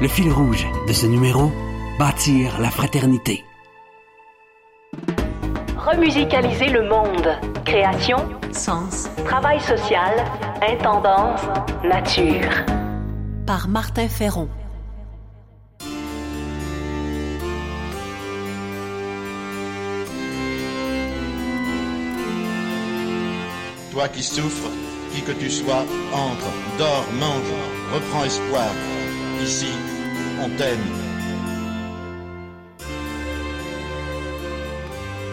Le fil rouge de ce numéro, bâtir la fraternité. Remusicaliser le monde. Création, Sens travail social, intendance, nature. par Martin Ferron. Toi qui souffres, qui que tu sois, entre, dors, mange, reprends espoir. Ici, on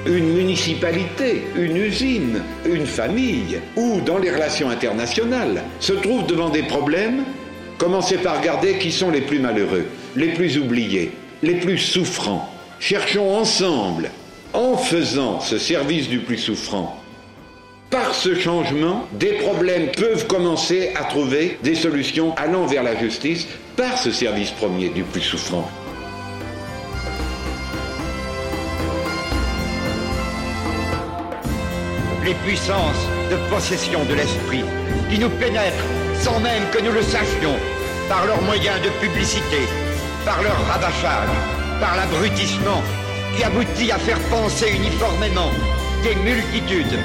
une municipalité, une usine, une famille, ou dans les relations internationales, se trouve devant des problèmes, commencez par regarder qui sont les plus malheureux, les plus oubliés, les plus souffrants. Cherchons ensemble, en faisant ce service du plus souffrant, par ce changement, des problèmes peuvent commencer à trouver des solutions allant vers la justice par ce service premier du plus souffrant. les puissances de possession de l'esprit qui nous pénètrent sans même que nous le sachions par leurs moyens de publicité, par leur rabâchage, par l'abrutissement qui aboutit à faire penser uniformément des multitudes.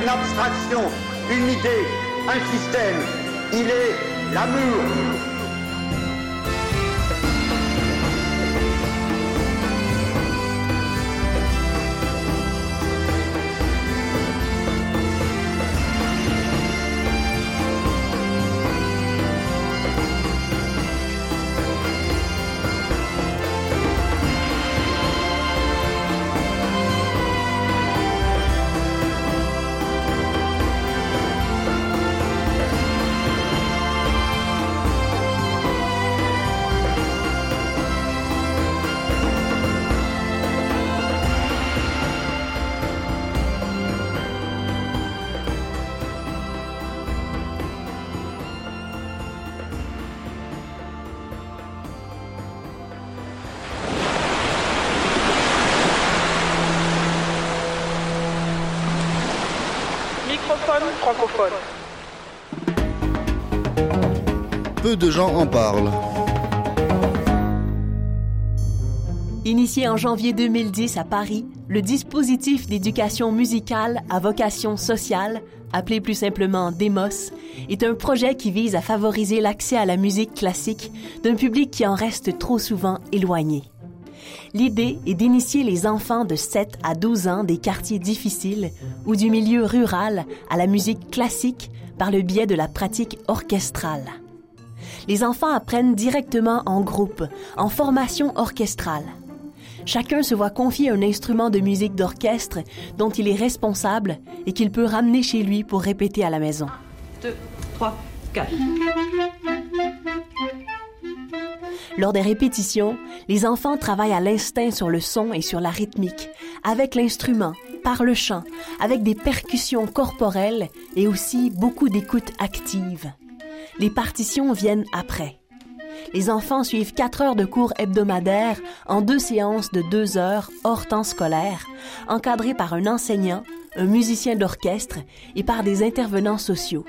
Une abstraction, une idée, un système. Il est l'amour. Francophone. Peu de gens en parlent. Initié en janvier 2010 à Paris, le dispositif d'éducation musicale à vocation sociale, appelé plus simplement DEMOS, est un projet qui vise à favoriser l'accès à la musique classique d'un public qui en reste trop souvent éloigné. L'idée est d'initier les enfants de 7 à 12 ans des quartiers difficiles ou du milieu rural à la musique classique par le biais de la pratique orchestrale. Les enfants apprennent directement en groupe, en formation orchestrale. Chacun se voit confier un instrument de musique d'orchestre dont il est responsable et qu'il peut ramener chez lui pour répéter à la maison. 2, 3, 4. Lors des répétitions, les enfants travaillent à l'instinct sur le son et sur la rythmique, avec l'instrument, par le chant, avec des percussions corporelles et aussi beaucoup d'écoute active. Les partitions viennent après. Les enfants suivent quatre heures de cours hebdomadaires en deux séances de deux heures hors temps scolaire, encadrées par un enseignant, un musicien d'orchestre et par des intervenants sociaux.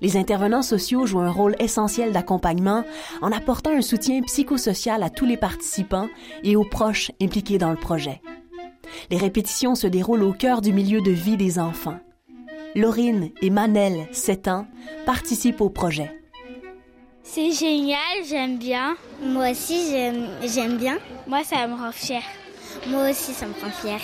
Les intervenants sociaux jouent un rôle essentiel d'accompagnement en apportant un soutien psychosocial à tous les participants et aux proches impliqués dans le projet. Les répétitions se déroulent au cœur du milieu de vie des enfants. Laurine et Manel, 7 ans, participent au projet. C'est génial, j'aime bien. Moi aussi, j'aime bien. Moi, ça me rend fière. Moi aussi, ça me rend fière.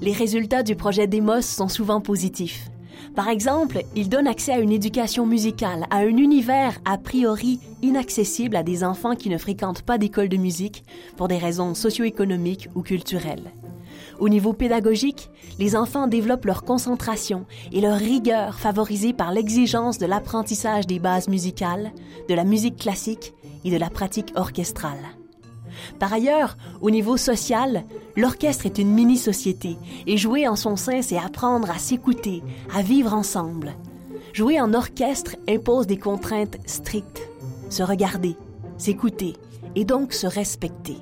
Les résultats du projet Demos sont souvent positifs. Par exemple, il donne accès à une éducation musicale, à un univers a priori inaccessible à des enfants qui ne fréquentent pas d'école de musique pour des raisons socio-économiques ou culturelles. Au niveau pédagogique, les enfants développent leur concentration et leur rigueur favorisée par l'exigence de l'apprentissage des bases musicales, de la musique classique et de la pratique orchestrale. Par ailleurs, au niveau social, l'orchestre est une mini-société et jouer en son sein, c'est apprendre à s'écouter, à vivre ensemble. Jouer en orchestre impose des contraintes strictes. Se regarder, s'écouter et donc se respecter.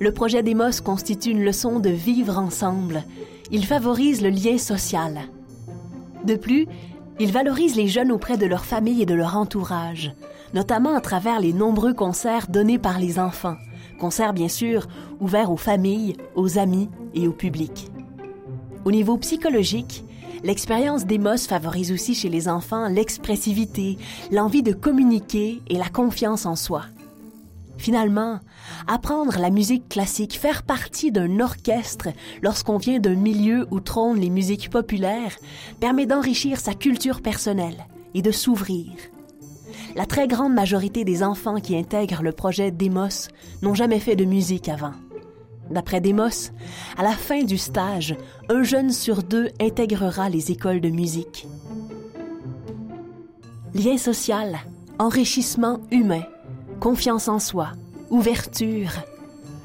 Le projet Demos constitue une leçon de vivre ensemble. Il favorise le lien social. De plus, il valorise les jeunes auprès de leur famille et de leur entourage, notamment à travers les nombreux concerts donnés par les enfants, concerts bien sûr ouverts aux familles, aux amis et au public. Au niveau psychologique, l'expérience d'Emos favorise aussi chez les enfants l'expressivité, l'envie de communiquer et la confiance en soi. Finalement, apprendre la musique classique, faire partie d'un orchestre lorsqu'on vient d'un milieu où trônent les musiques populaires, permet d'enrichir sa culture personnelle et de s'ouvrir. La très grande majorité des enfants qui intègrent le projet Demos n'ont jamais fait de musique avant. D'après Demos, à la fin du stage, un jeune sur deux intégrera les écoles de musique. Lien social, enrichissement humain, confiance en soi, ouverture.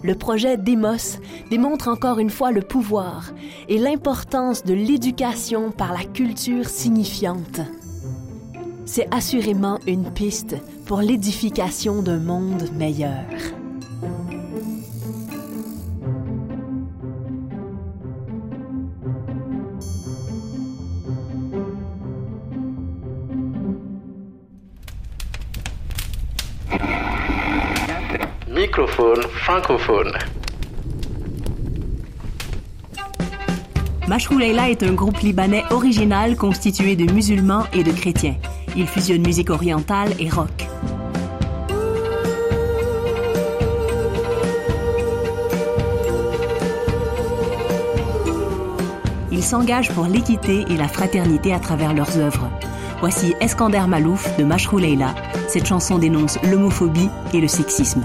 Le projet Demos démontre encore une fois le pouvoir et l'importance de l'éducation par la culture signifiante. C'est assurément une piste pour l'édification d'un monde meilleur. Microphone francophone. Mashrou Leila est un groupe libanais original constitué de musulmans et de chrétiens. Il fusionne musique orientale et rock. Ils s'engagent pour l'équité et la fraternité à travers leurs œuvres. Voici Eskander Malouf de Mashrou Leila. Cette chanson dénonce l'homophobie et le sexisme.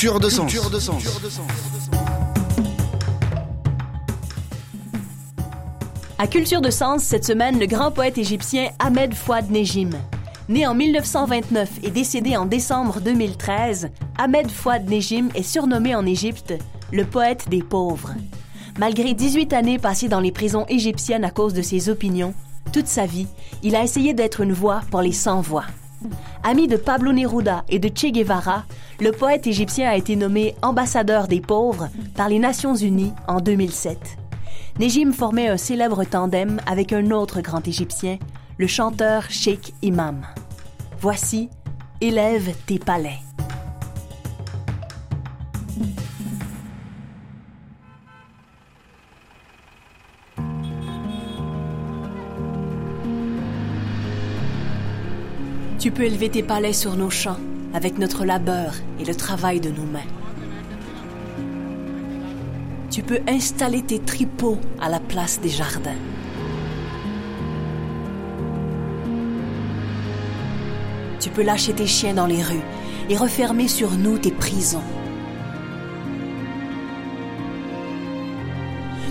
Culture de sens. Culture de sens. À Culture de Sens, cette semaine, le grand poète égyptien Ahmed Fouad Nejim. Né en 1929 et décédé en décembre 2013, Ahmed Fouad Nejim est surnommé en Égypte le poète des pauvres. Malgré 18 années passées dans les prisons égyptiennes à cause de ses opinions, toute sa vie, il a essayé d'être une voix pour les sans-voix. Ami de Pablo Neruda et de Che Guevara, le poète égyptien a été nommé ambassadeur des pauvres par les Nations Unies en 2007. Nejim formait un célèbre tandem avec un autre grand égyptien, le chanteur Sheikh Imam. Voici Élève tes palais. Tu peux élever tes palais sur nos champs avec notre labeur et le travail de nos mains. Tu peux installer tes tripots à la place des jardins. Tu peux lâcher tes chiens dans les rues et refermer sur nous tes prisons.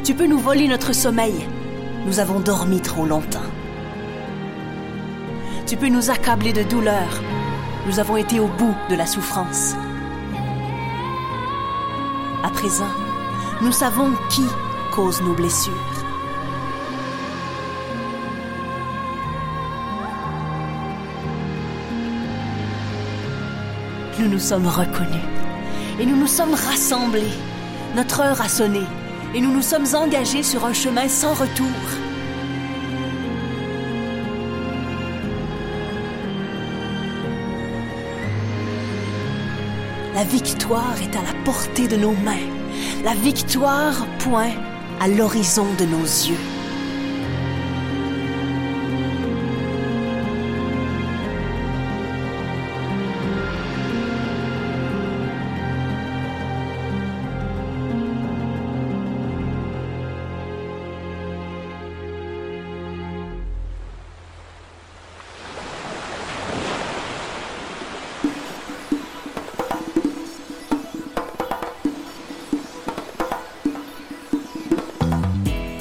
Tu peux nous voler notre sommeil. Nous avons dormi trop longtemps. Tu peux nous accabler de douleur. Nous avons été au bout de la souffrance. À présent, nous savons qui cause nos blessures. Nous nous sommes reconnus et nous nous sommes rassemblés. Notre heure a sonné et nous nous sommes engagés sur un chemin sans retour. La victoire est à la portée de nos mains. La victoire point à l'horizon de nos yeux.